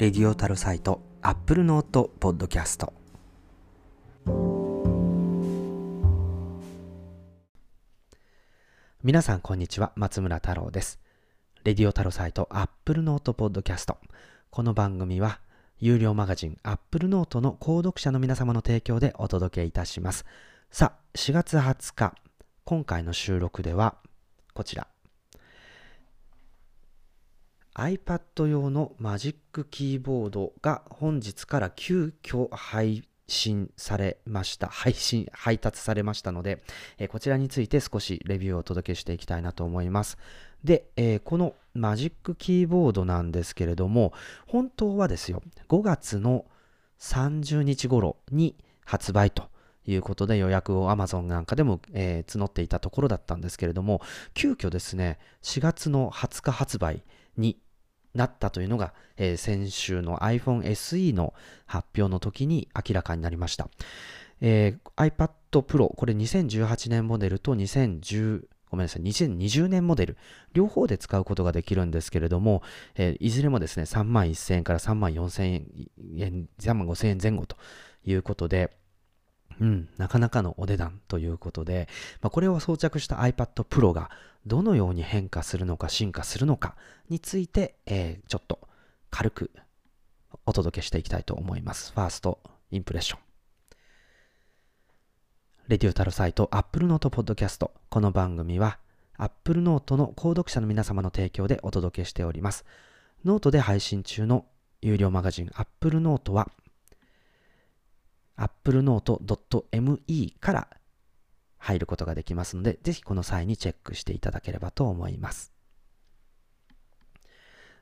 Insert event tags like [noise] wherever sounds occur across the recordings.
Radio TAROSITE Apple Note Podcast。皆さんこんにちは。松村太郎です。 Radio TAROSITE Apple Note Podcast。この番組は有料マガジンアップルノートの購読者の皆様の提供でお届けいたします。さあ4月20日今回の収録ではこちら。iPad 用のマジックキーボードが本日から急遽配信されました。配信、配達されましたので、えー、こちらについて少しレビューをお届けしていきたいなと思います。で、えー、このマジックキーボードなんですけれども、本当はですよ、5月の30日頃に発売ということで予約を Amazon なんかでも、えー、募っていたところだったんですけれども、急遽ですね、4月の20日発売になったというのが、えー、先週の iPhone SE の発表の時に明らかになりました。えー、iPad Pro、これ2018年モデルと2010ごめんなさい、2020年モデル、両方で使うことができるんですけれども、えー、いずれもですね、3万1000円から3万4000円、3万5000円前後ということで、うん、なかなかのお値段ということで、まあ、これを装着した iPad Pro がどのように変化するのか進化するのかについて、えー、ちょっと軽くお届けしていきたいと思います。 First impression。 Radio TAROSITE Apple Note Podcast この番組は Apple Note の購読者の皆様の提供でお届けしております。ノートで配信中の有料マガジン Apple Note は applenote.me から入ることができますので、ぜひこの際にチェックしていただければと思います。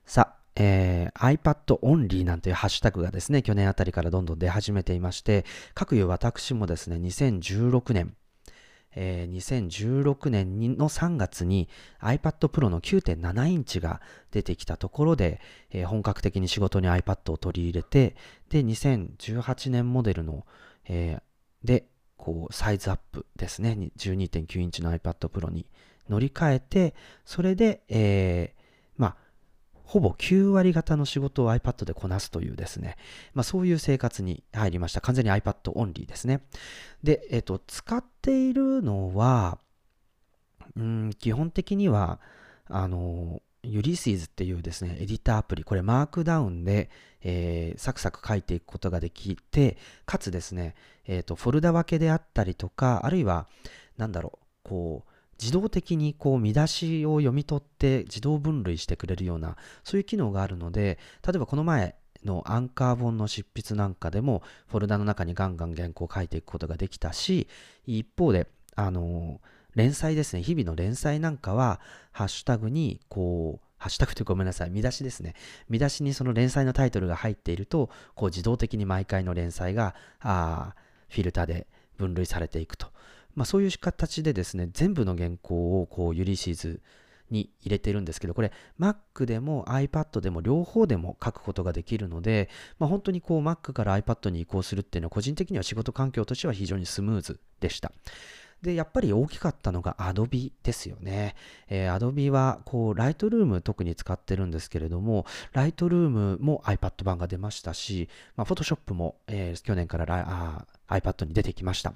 さあ、えー、iPad only なんていうハッシュタグがですね、去年あたりからどんどん出始めていまして、各有私もですね、2016年、えー、2016年の3月に iPad Pro の9.7インチが出てきたところで、えー、本格的に仕事に iPad を取り入れて、で、2018年モデルの、えー、で、こう、サイズアップですね、12.9インチの iPad Pro に乗り換えて、それで、えー、まあ、ほぼ9割方の仕事を iPad でこなすというですね、まあ、そういう生活に入りました。完全に iPad オンリーですね。で、えっ、と、使っているのは、うん、基本的には、あの、ユリシーズっていうですね、エディターアプリ、これマークダウンで、えー、サクサク書いていくことができて、かつですね、えっ、ー、と、フォルダ分けであったりとか、あるいは、なんだろう、こう、自動的にこう見出しを読み取って自動分類してくれるようなそういう機能があるので例えばこの前のアンカー本の執筆なんかでもフォルダの中にガンガン原稿を書いていくことができたし一方であの連載ですね日々の連載なんかはハッシュタグにこうハッシュタグというごめんなさい見出しですね。見出しにその連載のタイトルが入っているとこう自動的に毎回の連載があフィルターで分類されていくと。まあ、そういう形でですね、全部の原稿をこうユリシーズに入れてるんですけど、これ Mac でも iPad でも両方でも書くことができるので、まあ、本当にこう Mac から iPad に移行するっていうのは個人的には仕事環境としては非常にスムーズでした。で、やっぱり大きかったのが Adobe ですよね。えー、Adobe は、こう、Lightroom 特に使ってるんですけれども、Lightroom も iPad 版が出ましたし、まあ、Photoshop も、えー、去年からあ iPad に出てきました。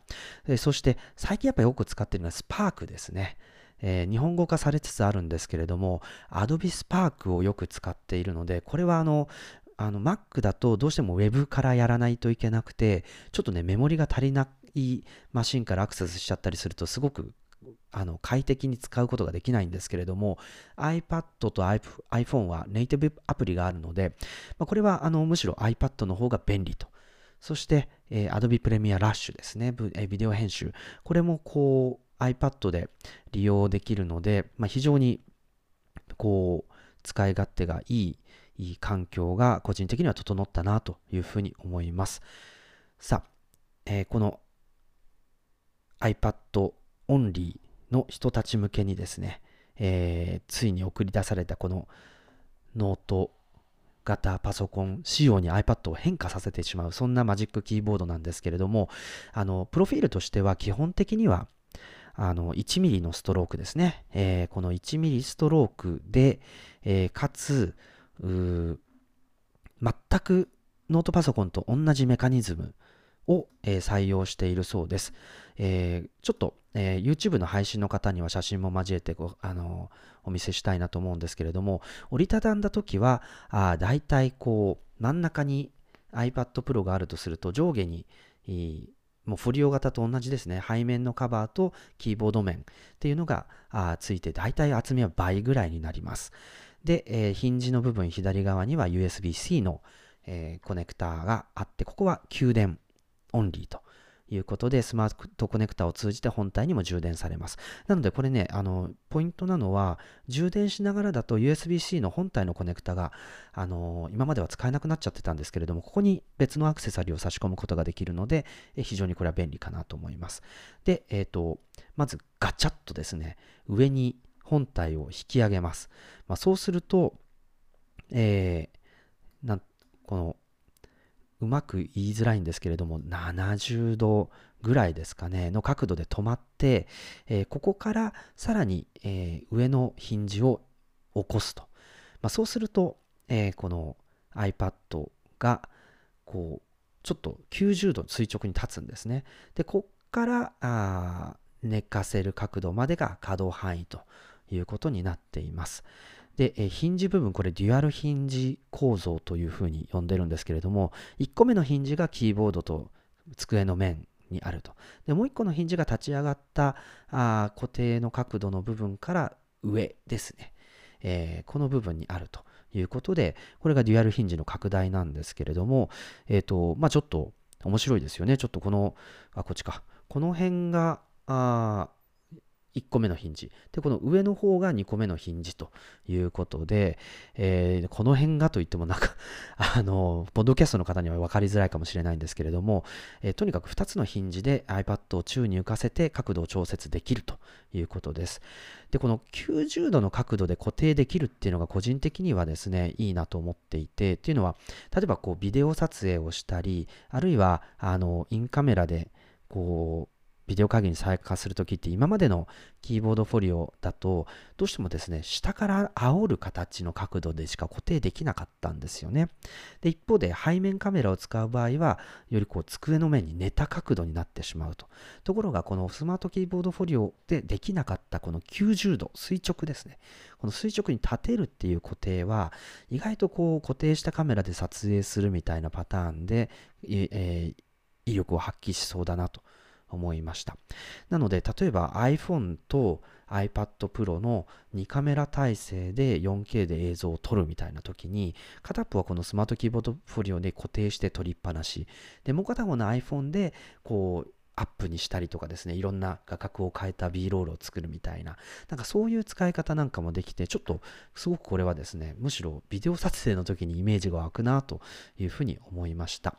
そして、最近やっぱりよく使ってるのは Spark ですね。えー、日本語化されつつあるんですけれども、Adobe Spark をよく使っているので、これはあの、あの Mac だとどうしても Web からやらないといけなくて、ちょっとね、メモリが足りなくいいマシンからアクセスしちゃったりすると、すごくあの快適に使うことができないんですけれども iPad と iPhone はネイティブアプリがあるので、まあ、これはあのむしろ iPad の方が便利とそして、えー、Adobe Premiere Rush ですね、ビデオ編集。これもこう iPad で利用できるので、まあ、非常にこう使い勝手がいいいい環境が個人的には整ったなというふうに思います。さあ、えー、この iPad オンリーの人たち向けにですね、えー、ついに送り出されたこのノート型パソコン仕様に iPad を変化させてしまう、そんな Magic Keyboard なんですけれども、あの、プロフィールとしては基本的には、あの、1ミリのストロークですね。えー、この1ミリストロークで、えー、かつ、全くノートパソコンと同じメカニズムを、えー、採用しているそうです。えー、ちょっと、えー、YouTube の配信の方には写真も交えてご、あのお見せしたいなと思うんですけれども、折りたたんだときは、あだいたいこう、真ん中に iPad Pro があるとすると、上下に、もうフォリオ型と同じですね。背面のカバーとキーボード面っていうのがあついて、だいたい厚みは倍ぐらいになります。で、えー、ヒンジの部分左側には USB-C の、えー、コネクターがあって、ここは給電オンリーということで、スマートコネクタを通じて本体にも充電されます。なので、これね、あの、ポイントなのは、充電しながらだと USB-C の本体のコネクタが、あの、今までは使えなくなっちゃってたんですけれども、ここに別のアクセサリーを差し込むことができるので、非常にこれは便利かなと思います。で、えっ、ー、と、まずガチャッとですね、上に本体を引き上げます。まあ、そうすると、えー、なこのうまく言いづらいんですけれども、70度ぐらいですかね、の角度で止まって、えー、ここからさらに、えー、上のヒンジを起こすと。まあ、そうすると、えー、この iPad が、こう、ちょっと90度垂直に立つんですね。で、こっからあ寝かせる角度までが可動範囲ということになっています。で、えヒンジ部分、これデュアルヒンジ構造というふうに呼んでるんですけれども、1個目のヒンジがキーボードと机の面にあると。で、もう1個のヒンジが立ち上がったあ固定の角度の部分から上ですね。えー、この部分にあるということで、これがデュアルヒンジの拡大なんですけれども、えっ、ー、と、まあちょっと面白いですよね。ちょっとこの、あ、こっちか。この辺が、あ1個目のヒンジ。で、この上の方が2個目のヒンジということで、えー、この辺がといってもなんか [laughs] あの、ポッドキャストの方には分かりづらいかもしれないんですけれども、えー、とにかく2つのヒンジで iPad を宙に浮かせて角度を調節できるということです。で、この90度の角度で固定できるっていうのが個人的にはですね、いいなと思っていて、っていうのは、例えばこうビデオ撮影をしたり、あるいは、あの、インカメラで、こう、ビデオ会議に参加するときって今までのキーボードフォリオだとどうしてもですね下から煽る形の角度でしか固定できなかったんですよね。で一方で背面カメラを使う場合はよりこう机の面に寝た角度になってしまうと。ところがこのスマートキーボードフォリオでできなかったこの90度垂直ですね。この垂直に立てるっていう固定は意外とこう固定したカメラで撮影するみたいなパターンで、えー、威力を発揮しそうだなと。思いました。なので、例えば iPhone と iPad Pro の2カメラ体制で 4K で映像を撮るみたいな時に、片っぽはこのスマートキーボードフォリオで固定して撮りっぱなし。で、もう片方の iPhone で、こう、アップにしたりとかですね、いろんな画角を変えた B ロールを作るみたいな、なんかそういう使い方なんかもできて、ちょっとすごくこれはですね、むしろビデオ撮影の時にイメージが湧くなというふうに思いました。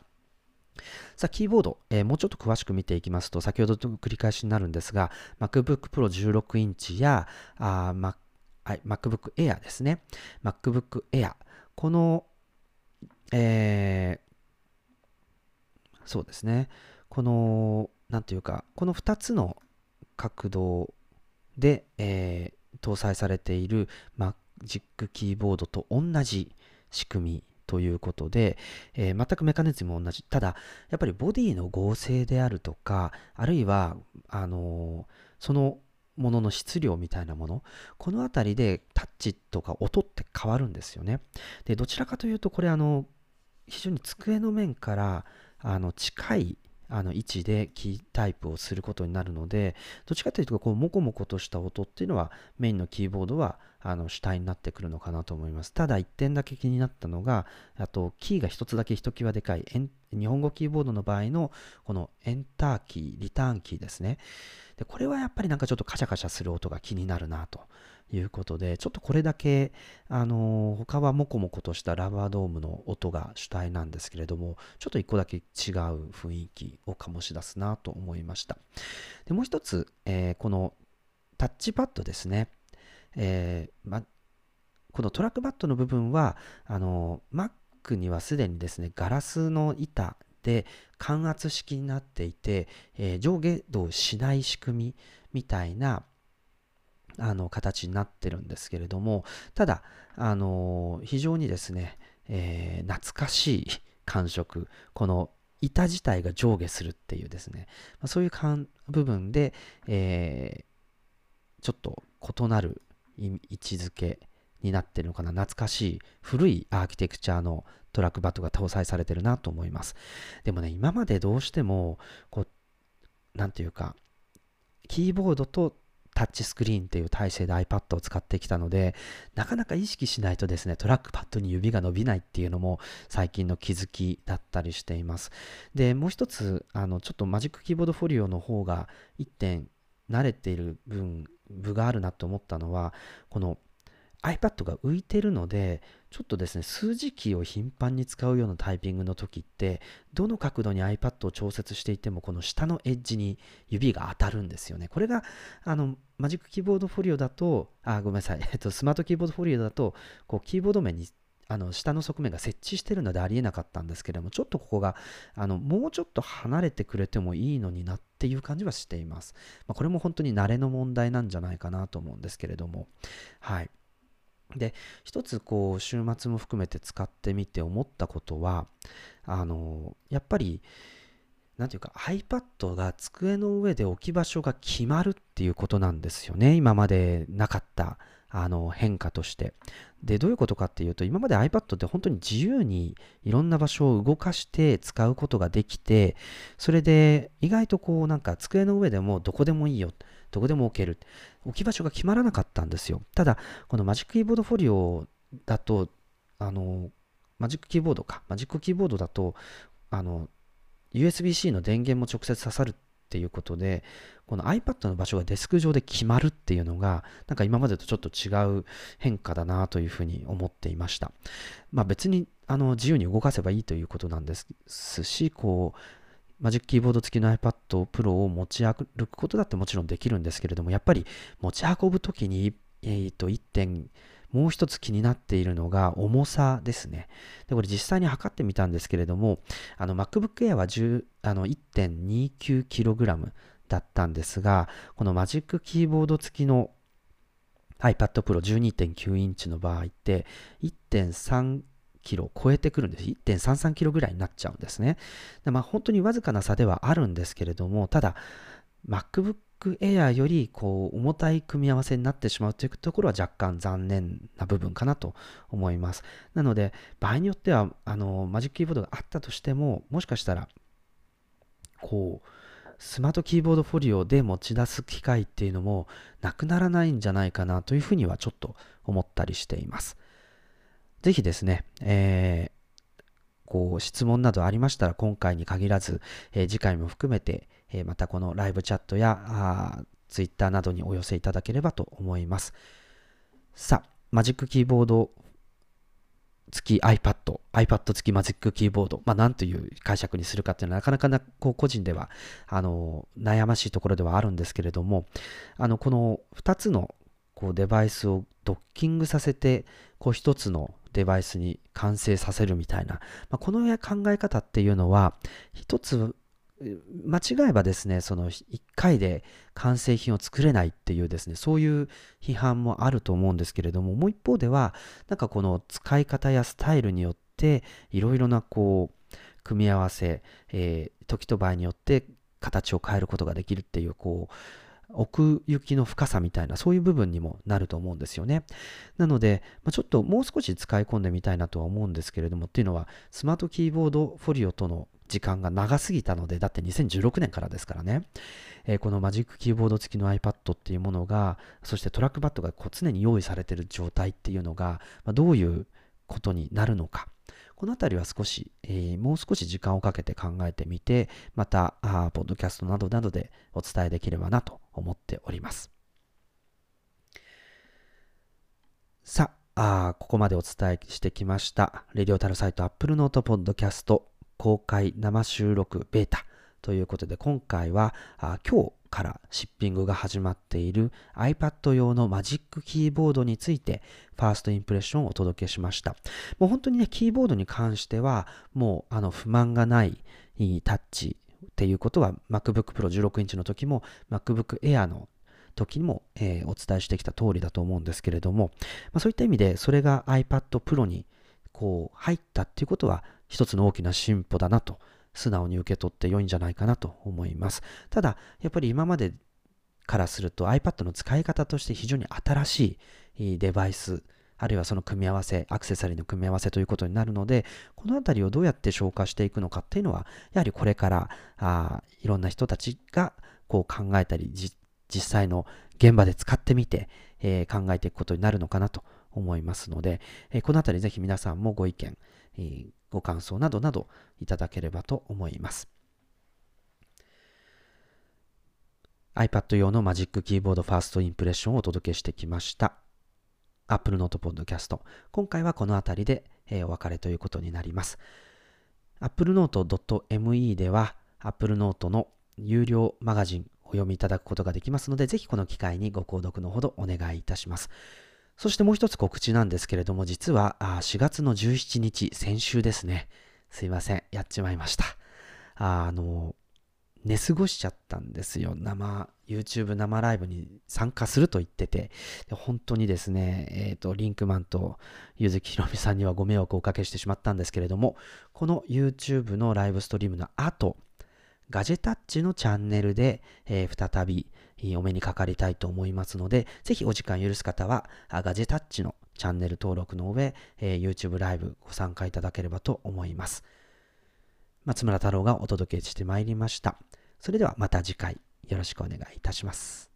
さあ、キーボード、えー、もうちょっと詳しく見ていきますと、先ほどと繰り返しになるんですが、MacBook Pro 16インチや、あ Mac はい、MacBook Air ですね。MacBook Air。この、えー、そうですね。この、なんというか、この2つの角度で、えー、搭載されている Magic キーボードと同じ仕組みということで、えー、全くメカニズムも同じ。ただ、やっぱりボディの合成であるとか、あるいは、あのー、そのものの質量みたいなもの、このあたりでタッチとか音って変わるんですよね。で、どちらかというと、これあの、非常に机の面からあの近いあの位置でキータイプをすることになるので、どっちかというと、こう、もこもことした音っていうのは、メインのキーボードは、あの、主体になってくるのかなと思います。ただ、一点だけ気になったのが、あと、キーが一つだけひときわでかい、日本語キーボードの場合の、このエンターキー、リターンキーですね。で、これはやっぱりなんかちょっとカシャカシャする音が気になるなと。いうことで、ちょっとこれだけ、あの他はモコモコとしたラバードームの音が主体なんですけれども、ちょっと一個だけ違う雰囲気を醸し出すなと思いました。でもう一つ、えー、このタッチパッドですね。えーま、このトラックパッドの部分は、あの Mac にはすでにですね、ガラスの板で感圧式になっていて、えー、上下動しない仕組みみたいなあの形になってるんですけれども、ただ、あの非常にですね、えー、懐かしい感触、この板自体が上下するっていうですね、まあ、そういう部分で、えー、ちょっと異なる位置づけになってるのかな、懐かしい古いアーキテクチャのトラックバットが搭載されてるなと思います。でもね、今までどうしても、こう、なんていうか、キーボードとタッチスクリーンという体制で iPad を使ってきたので、なかなか意識しないとですね、トラックパッドに指が伸びないっていうのも最近の気づきだったりしています。で、もう一つ、あの、ちょっとマジックキーボードフォリオの方が1点慣れている分、部があるなと思ったのは、この iPad が浮いてるので、ちょっとですね、数字キーを頻繁に使うようなタイピングの時って、どの角度に iPad を調節していても、この下のエッジに指が当たるんですよね。これが、あの、マジックキーボードフォリオだと、あ、ごめんなさい、[laughs] えっと、スマートキーボードフォリオだと、こう、キーボード面にあの下の側面が設置してるのでありえなかったんですけれども、ちょっとここがあのもうちょっと離れてくれてもいいのになっていう感じはしています。まあ、これも本当に慣れの問題なんじゃないかなと思うんですけれども、はい。で一つこう週末も含めて使ってみて思ったことはあのやっぱりなんていうか iPad が机の上で置き場所が決まるっていうことなんですよね。今までなかったあの変化として。でどういうことかっていうと今まで iPad って本当に自由にいろんな場所を動かして使うことができてそれで意外とこうなんか机の上でもどこでもいいよ。どこでも置ける。置き場所が決まらなかったんですよ。ただ、このマジックキーボードフォリオだと、あの、マジックキーボードか、マジックキーボードだと、あの、USB-C の電源も直接刺さるっていうことで、この iPad の場所がデスク上で決まるっていうのが、なんか今までとちょっと違う変化だなというふうに思っていました。まあ別にあの自由に動かせばいいということなんですし、こう、マジックキーボード付きの iPad Pro を持ち歩くことだってもちろんできるんですけれども、やっぱり持ち運ぶときに、えー、と1点、もう一つ気になっているのが重さですね。で、これ実際に測ってみたんですけれども、MacBook Air は 1.29kg だったんですが、このマジックキーボード付きの iPad Pro 12.9インチの場合って1.3キロを超えてくるんです。1.33キロぐらいになっちゃうんですね。でまあ、本当にわずかな差ではあるんですけれども、ただ、MacBook Air よりこう重たい組み合わせになってしまうというところは若干残念な部分かなと思います。なので、場合によっては、あの、マジックキーボードがあったとしても、もしかしたら、こう、スマートキーボードフォリオで持ち出す機会っていうのもなくならないんじゃないかなというふうにはちょっと思ったりしています。ぜひですね、えー、こう質問などありましたら今回に限らず、えー、次回も含めて、えー、またこのライブチャットやツイッターなどにお寄せいただければと思います。さあ、マジックキーボード付き iPad、iPad 付きマジックキーボード、まあ、なんという解釈にするかっていうのはなかなかなこう個人ではあの悩ましいところではあるんですけれども、あのこの2つのこうデバイスをドッキングさせてこう1つのデバイスに完成させるみたいな、まあ、この考え方っていうのは、一つ間違えばですね、その1回で完成品を作れないっていうですね、そういう批判もあると思うんですけれども、もう一方では、なんかこの使い方やスタイルによって、いろいろなこう、組み合わせ、えー、時と場合によって形を変えることができるっていう、こう、奥行きの深さみたいな、そういう部分にもなると思うんですよね。なので、まあ、ちょっともう少し使い込んでみたいなとは思うんですけれども、っていうのは、スマートキーボードフォリオとの時間が長すぎたので、だって2016年からですからね、えー、このマジックキーボード付きの iPad っていうものが、そしてトラックパッドがこう常に用意されている状態っていうのが、まあ、どういうことになるのか。このあたりは少し、えー、もう少し時間をかけて考えてみて、また、あポッドキャストなどなどでお伝えできればなと思っております。さあ、あここまでお伝えしてきました、 Radio TAROSITE Apple Note Podcast 公開生収録ベータということで、今回はあ今日から shipping が始まっている iPad 用の Magic Keyboard について first impression をお届けしました。もう本当にね、キーボードに関してはもうあの不満がないタッチっていうことは MacBook Pro 16インチの時も MacBook Air の時にも、えー、お伝えしてきた通りだと思うんですけれども、まあ、そういった意味でそれが iPad Pro にこう入ったっていうことは一つの大きな進歩だなと素直に受け取って良いんじゃないかなと思います。ただ、やっぱり今までからすると iPad の使い方として非常に新しいデバイス、あるいはその組み合わせ、アクセサリーの組み合わせということになるので、このあたりをどうやって消化していくのかっていうのは、やはりこれからあいろんな人たちがこう考えたり、実際の現場で使ってみて、えー、考えていくことになるのかなと思いますので、えー、このあたりぜひ皆さんもご意見、えー、ご感想などなどいただければと思います。iPad 用のマジックキーボードファーストインプレッションをお届けしてきました。Apple Note Podcast。今回はこの辺りで、え、お別れということになります。applenote.me では Apple Note の有料マガジンお読みいただくことができますので、ぜひこの機会にご購読のほどお願いいたします。そしてもう一つ告知なんですけれども、実は4月の17日、先週ですね。すいません。やっちまいました。あの、寝過ごしちゃったんですよ。生、YouTube 生ライブに参加すると言ってて、本当にですね、えっ、ー、と、リンクマンとゆずきひろみさんにはご迷惑をおかけしてしまったんですけれども、この YouTube のライブストリームの後、ガジェタッチのチャンネルで、えー、再びお目にかかりたいと思いますので、ぜひお時間許す方は、ガジェタッチのチャンネル登録の上、えー、YouTube ライブご参加いただければと思います。松村太郎がお届けしてまいりました。それではまた次回よろしくお願いいたします。